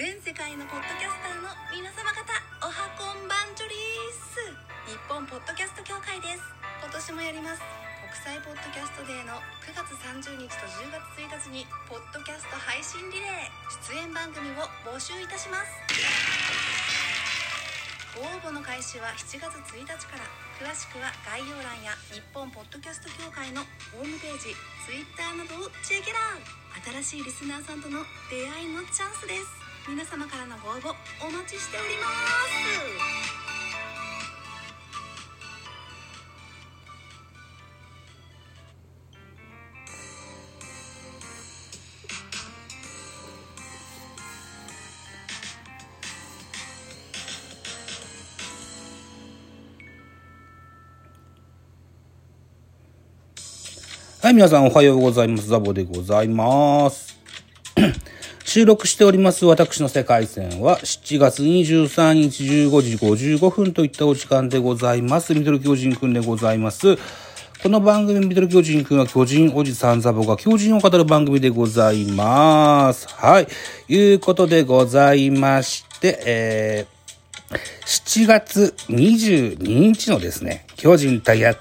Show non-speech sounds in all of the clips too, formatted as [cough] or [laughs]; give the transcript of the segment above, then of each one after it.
全世界のポッドキャスターの皆様方おはこんばんちょりーす。日本ポッドキャスト協会です。今年もやります国際ポッドキャストデーの9月30日と10月1日にポッドキャスト配信リレー出演番組を募集いたします。応募の開始は7月1日から。詳しくは概要欄や日本ポッドキャスト協会のホームページ Twitter などをチェケラ新しいリスナーさんとの出会いのチャンスです。皆様からのご応募お待ちしておりますはい、皆さんおはようございます。ザボでございます。収録しております私の世界線は7月23日15時55分といったお時間でございます。ミドル巨人くんでございます。この番組ミドル巨人くんは巨人おじさんザボが巨人を語る番組でございます。はい。いうことでございまして、えー、7月22日のですね、巨人対や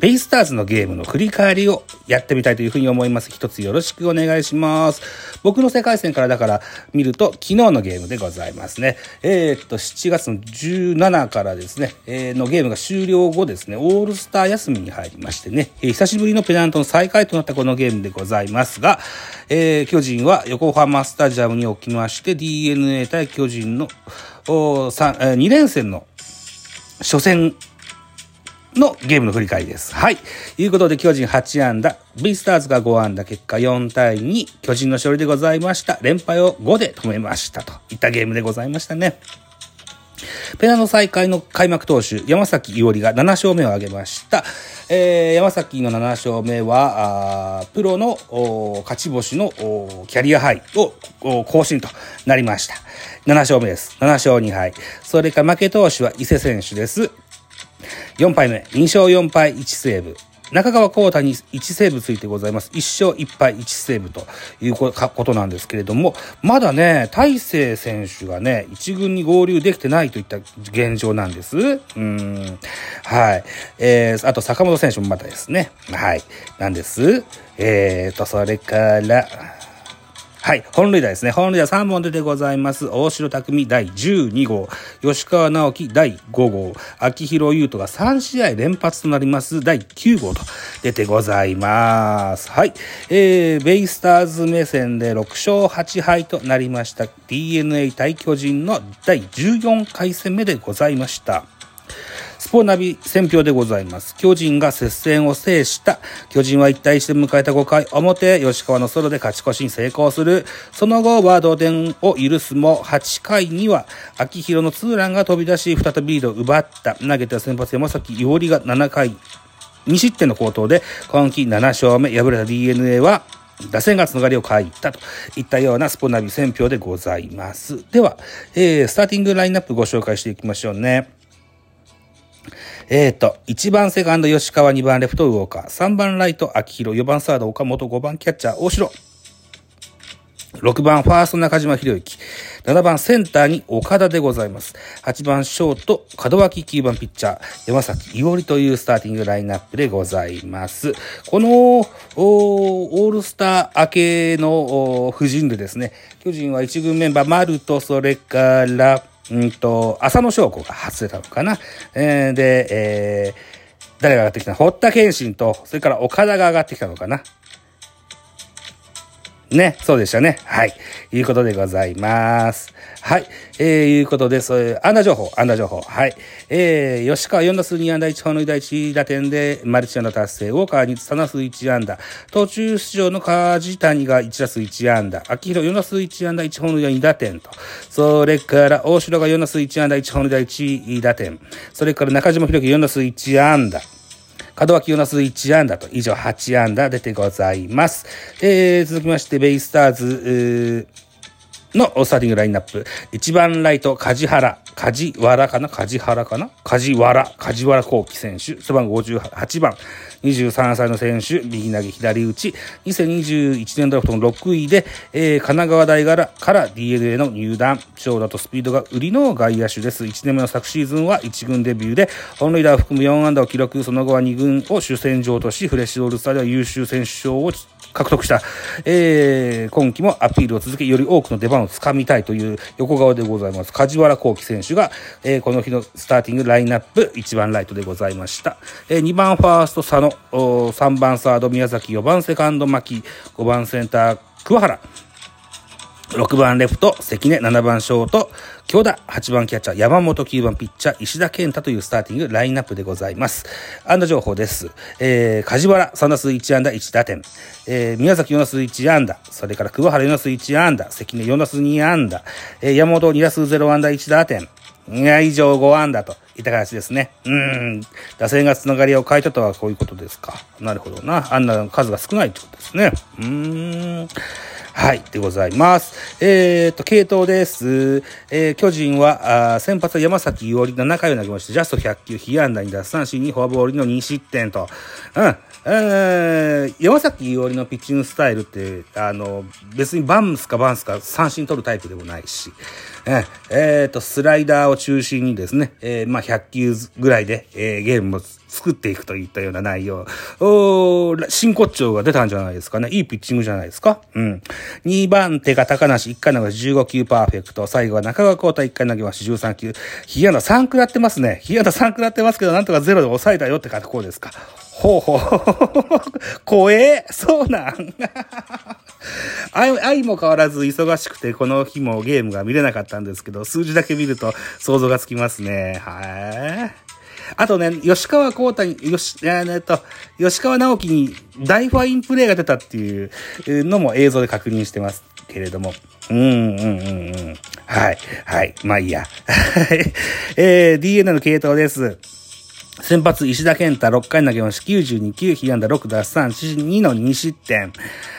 ベイスターズのゲームの振り返りをやってみたいというふうに思います。一つよろしくお願いします。僕の世界線からだから見ると昨日のゲームでございますね。えー、っと、7月の17からですね、えーのゲームが終了後ですね、オールスター休みに入りましてね、えー久しぶりのペナントの再開となったこのゲームでございますが、えー巨人は横浜スタジアムにおきまして DNA 対巨人のおえー2連戦の初戦のゲームの振り返りです。はい。いうことで、巨人8安打、ベイスターズが5安打、結果4対2、巨人の勝利でございました。連敗を5で止めました。といったゲームでございましたね。ペナの再開の開幕投手、山崎伊織が7勝目を挙げました。えー山崎の7勝目は、あプロの勝ち星のキャリアハイを更新となりました。7勝目です。7勝2敗。それか負け投手は伊勢選手です。4敗目、2勝4敗1セーブ。中川幸太に1セーブついてございます。1勝1敗1セーブということなんですけれども、まだね、大勢選手がね、一軍に合流できてないといった現状なんです。うん。はい。えー、あと坂本選手もまだですね。はい。なんです。えーと、それから、はい。本塁打ですね。本塁打3本出てございます。大城匠第12号。吉川直樹第5号。秋広優斗が3試合連発となります第9号と出てございます。はい。えー、ベイスターズ目線で6勝8敗となりました。DNA 対巨人の第14回戦目でございました。スポナビ選票でございます。巨人が接戦を制した。巨人は1対1で迎えた5回表、吉川のソロで勝ち越しに成功する。その後は同点を許すも、8回には、秋広のツーランが飛び出し、再びリードを奪った。投げた先発山崎伊織が7回、2失点の好投で、今季7勝目、敗れた DNA は、打線がつながりを欠いたといったようなスポナビ選票でございます。では、えー、スターティングラインナップご紹介していきましょうね。えーと、1番セカンド吉川、2番レフトウォーカー、3番ライト秋広、4番サード岡本、5番キャッチャー大城、6番ファースト中島博之、7番センターに岡田でございます。8番ショート、門脇9番ピッチャー、山崎伊織というスターティングラインナップでございます。この、おーオールスター明けのお布陣でですね、巨人は1軍メンバー、丸と、それから、うんと、浅野翔子が外れたのかな。えーで、えー誰が上がってきたの？堀田健信と、それから岡田が上がってきたのかな。ね、そうでしたね。はい。いうことでございます。はい。えー、いうことで、そういう、安打情報、安打情報。はい。えー、吉川4打数2安打1本の第1打点で、マルチ安打達成。ウォーカーに3打数1安打。途中出場の梶谷が1打数1安打。秋広4打数1安打1本の2打点と。それから、大城が4打数1安打1本の第1打点。それから中島博樹4打数1安打。門脇4打数1安打と、以上8安打出てございます。えー、続きまして、ベイスターズ、のスターティングラインナップ。1番ライト、梶原。梶原かな？梶原かな？梶原。梶原幸輝選手。背番号58番。23歳の選手。右投げ左打ち。2021年ドラフトの6位で、えー、神奈川大柄から DNA の入団。長打とスピードが売りの外野手です。1年目の昨シーズンは1軍デビューで、本塁打を含む4安打を記録。その後は2軍を主戦場とし、フレッシュオールスターでは優秀選手賞を獲得した、えー、今季もアピールを続け、より多くの出番をつかみたいという横顔でございます。梶原幸輝選手が、えー、この日のスターティングラインナップ1番ライトでございました。えー、2番ファースト佐野、3番サード宮崎、4番セカンド牧、5番センター桑原、6番レフト、関根、7番ショート、京田、8番キャッチャー、山本、9番ピッチャー、石田健太というスターティングラインナップでございます。安打情報です。えー、梶原、3打数1安打1打点。えー、宮崎4打数1安打。それから桑原4打数1安打。関根4打数2安打。えー、山本2打数0安打1打点。いや、以上5安打といった形ですね。うん。打線がつながりを変えたとはこういうことですか。なるほどな。あんな数が少ないってことですね。うーん。はい、でございます。えー、っと、系統です。えー、巨人は、あ先発は山崎伊織7回を投げまして、ジャスト100球、被安打に奪三振にフォアボールの2失点と。うん。えー、山崎伊織のピッチングスタイルって、あの、別にバンスかバンスか三振取るタイプでもないし、ええー、と、スライダーを中心にですね、えー、まあ、100球ぐらいで、えー、ゲームも作っていくといったような内容。お真骨頂が出たんじゃないですかね。いいピッチングじゃないですか。うん。2番手が高梨、1回投げ15球パーフェクト。最後は中川交代1回投げまし13球。ヒヤナ3食らってますね。ヒヤナ3食らってますけど、なんとかゼロで抑えたよって格好ですか。ほうほう。[laughs] 怖え。そうなん [laughs] 愛も変わらず忙しくて、この日もゲームが見れなかったんですけど、数字だけ見ると想像がつきますね。はい。あとね、吉川幸太に、よし、えー、っと、吉川直樹に大ファインプレーが出たっていうのも映像で確認してますけれども。うんうんうんうん。はい。はい。まあいいや。えー、DNA の系統です。先発、石田健太6回投げまし92球、被安打6奪三振2の2失点。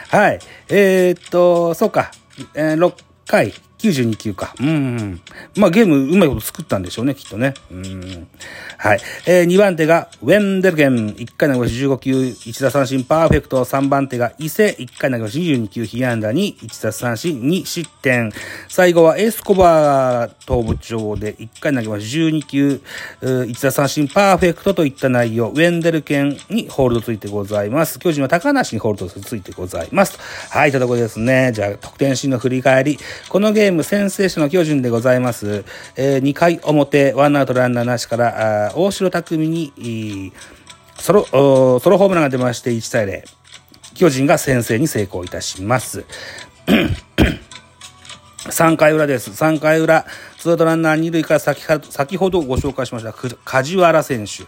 はい。えー、っと、そうか。えー、6回、92球か。うん。まあゲームうまいこと作ったんでしょうね、きっとね。うん。はい。えー、2番手がウェンデルゲン、1回投げし15球、1打三振パーフェクト。3番手が伊勢、1回投げし22球、被安打に1打三振2失点。最後はエスコバー東部長で1回投げし12球、1打三振パーフェクトといった内容。ウェンデルケンにホールドついてございます。巨人は高梨にホールドついてございます。はい、というところですね。じゃあ、得点シーンの振り返り。このゲームゲーム先制者の巨人でございます。えー、2回表、ワンアウトランナーなしから、あ大城匠に、ソロ、ソロホームランが出まして1対0。巨人が先制に成功いたします。[clears throat] 3回裏です。3回裏、ツーアウトランナー2塁から先先ほどご紹介しました、梶原選手。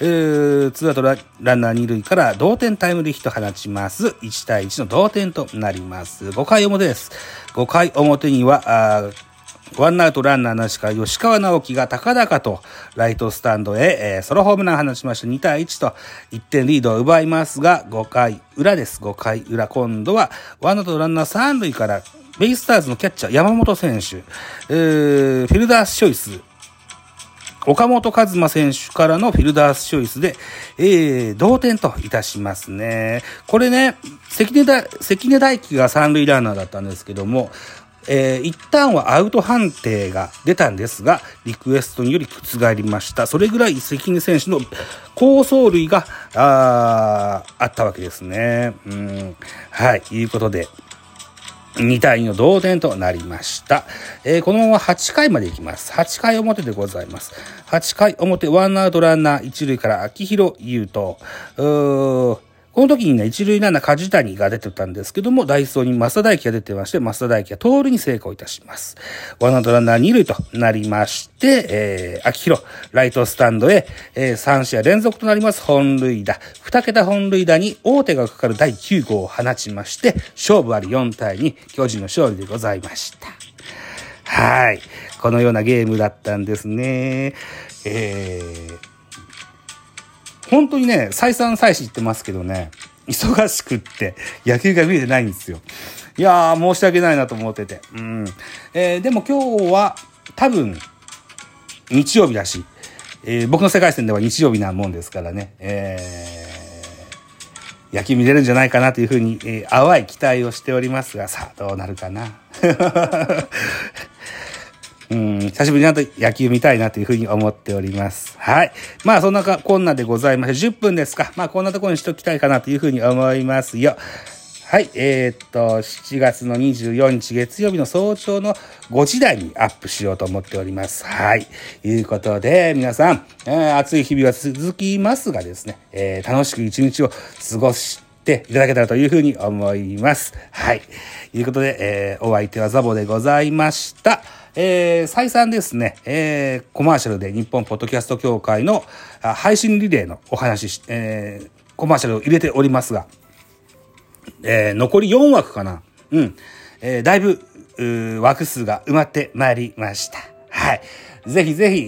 えー、ツーアウトランナー2塁から同点タイムリーヒット放ちます。1対1の同点となります。5回表です。5回表には、あワンアウトランナーなしから吉川直樹が高々とライトスタンドへ、えー、ソロホームラン放ちました2対1と1点リードを奪いますが、5回裏です。5回裏今度はワンアウトランナー3塁からベイスターズのキャッチャー山本選手、えー、フィルダースチョイス、岡本和真選手からのフィルダースチョイスで、えー、同点といたしますね。これね、関根大、関根大輝が三塁ランナーだったんですけども、えー、一旦はアウト判定が出たんですが、リクエストにより覆りました。それぐらい関根選手の高走塁が、ああったわけですね。うん。はい、いうことで、2対2の同点となりました。えー、このまま8回まで行きます。8回表でございます。8回表、ワンアウトランナー1塁から秋広優斗。この時にね、一塁ランナー梶谷が出てたんですけども、ダイソーに増田大輝が出てまして、増田大輝が盗塁に成功いたします。ワンアウトランナー二塁となりまして、えー、秋広、ライトスタンドへ、えー、3試合連続となります本塁打。二桁本塁打に大手がかかる第9号を放ちまして、勝負あり4対2、巨人の勝利でございました。はい。このようなゲームだったんですね。えー本当にね、再三再四言ってますけどね、忙しくって野球が見えてないんですよ。いやー、申し訳ないなと思ってて。うん。えー、でも今日は多分、日曜日だし、えー、僕の世界線では日曜日なもんですからね、えー、野球見れるんじゃないかなというふうに、えー、淡い期待をしておりますが、さあ、どうなるかな。[laughs] うん、久しぶりになと野球見たいなというふうに思っております。はい。まあ、そんなか、こんなでございまして、10分ですか。まあ、こんなところにしときたいかなというふうに思いますよ。はい、えー、っと、7月の24日月曜日の早朝の5時台にアップしようと思っております。はい。いうことで、皆さん、えー、暑い日々は続きますがですね、えー、楽しく一日を過ごしていただけたらというふうに思います。はい。ということで、えー、お相手はザボでございました。えー、再三ですね、えー、コマーシャルで日本ポッドキャスト協会の配信リレーのお話し、えー、コマーシャルを入れておりますが、えー、残り4枠かな。うん。えー、だいぶ、枠数が埋まってまいりました。はい。ぜひぜひ、え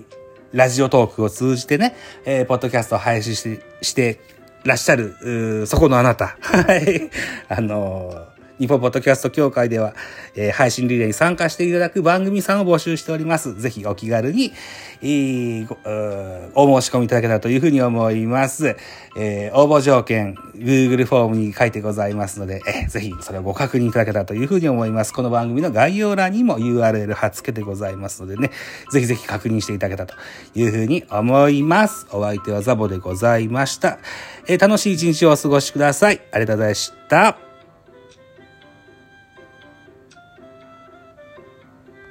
ー、ラジオトークを通じてね、えー、ポッドキャストを配信して、してらっしゃる、そこのあなた。[laughs] はい。あのー日本ポッドキャスト協会では、えー、配信リレーに参加していただく番組さんを募集しております。ぜひお気軽に、えー、お申し込みいただけたらというふうに思います。えー、応募条件、Google フォームに書いてございますので、えー、ぜひそれをご確認いただけたらというふうに思います。この番組の概要欄にも URL 貼っ付けてございますのでね、ぜひぜひ確認していただけたらというふうに思います。お相手はザボでございました。えー、楽しい一日をお過ごしください。ありがとうございました。